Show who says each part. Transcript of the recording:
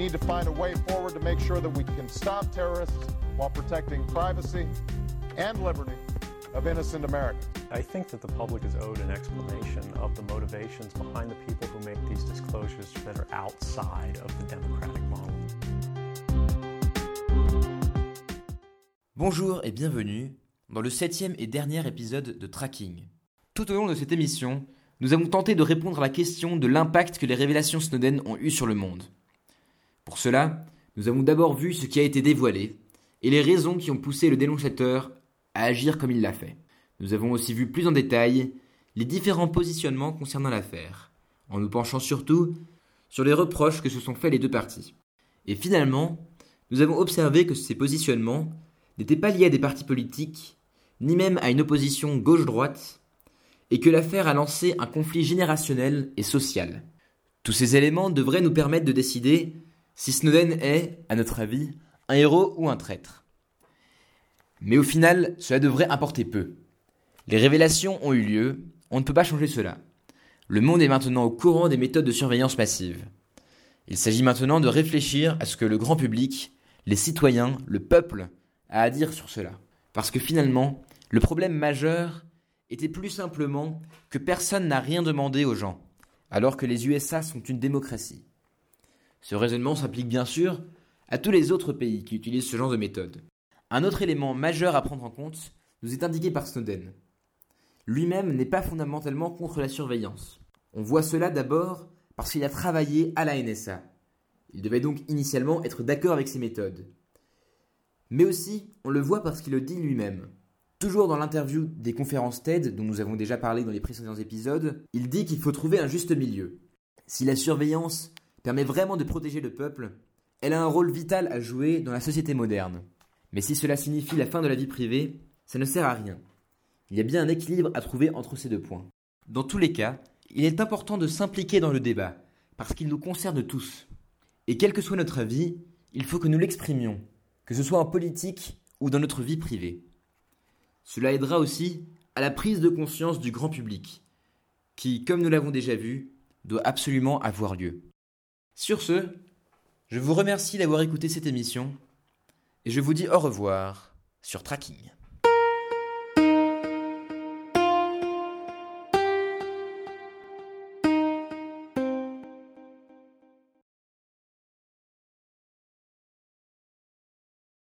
Speaker 1: need to find a way forward to make sure that we can stop terrorists while protecting privacy and liberty of innocent Americans.
Speaker 2: I think that the public is owed an explanation of the motivations behind the people who make these disclosures that are outside of the democratic model.
Speaker 3: Bonjour et bienvenue dans le septième et dernier épisode de Tracking. Tout au long de cette émission, nous avons tenté de répondre à la question de l'impact que les révélations Snowden ont eu sur le monde. Pour cela, nous avons d'abord vu ce qui a été dévoilé et les raisons qui ont poussé le dénonçateur à agir comme il l'a fait. Nous avons aussi vu plus en détail les différents positionnements concernant l'affaire, en nous penchant surtout sur les reproches que se sont faits les deux parties. Et finalement, nous avons observé que ces positionnements n'étaient pas liés à des partis politiques, ni même à une opposition gauche-droite, et que l'affaire a lancé un conflit générationnel et social. Tous ces éléments devraient nous permettre de décider si Snowden est, à notre avis, un héros ou un traître. Mais au final, cela devrait importer peu. Les révélations ont eu lieu, on ne peut pas changer cela. Le monde est maintenant au courant des méthodes de surveillance massive. Il s'agit maintenant de réfléchir à ce que le grand public, les citoyens, le peuple, a à dire sur cela. Parce que finalement, le problème majeur était plus simplement que personne n'a rien demandé aux gens, alors que les USA sont une démocratie. Ce raisonnement s'applique bien sûr à tous les autres pays qui utilisent ce genre de méthode. Un autre élément majeur à prendre en compte nous est indiqué par Snowden. Lui-même n'est pas fondamentalement contre la surveillance. On voit cela d'abord parce qu'il a travaillé à la NSA. Il devait donc initialement être d'accord avec ces méthodes. Mais aussi, on le voit parce qu'il le dit lui-même. Toujours dans l'interview des conférences TED, dont nous avons déjà parlé dans les précédents épisodes, il dit qu'il faut trouver un juste milieu. Si la surveillance permet vraiment de protéger le peuple, elle a un rôle vital à jouer dans la société moderne. Mais si cela signifie la fin de la vie privée, ça ne sert à rien. Il y a bien un équilibre à trouver entre ces deux points. Dans tous les cas, il est important de s'impliquer dans le débat, parce qu'il nous concerne tous. Et quel que soit notre avis, il faut que nous l'exprimions, que ce soit en politique ou dans notre vie privée. Cela aidera aussi à la prise de conscience du grand public, qui, comme nous l'avons déjà vu, doit absolument avoir lieu. Sur ce, je vous remercie d'avoir écouté cette émission et je vous dis au revoir sur Tracking.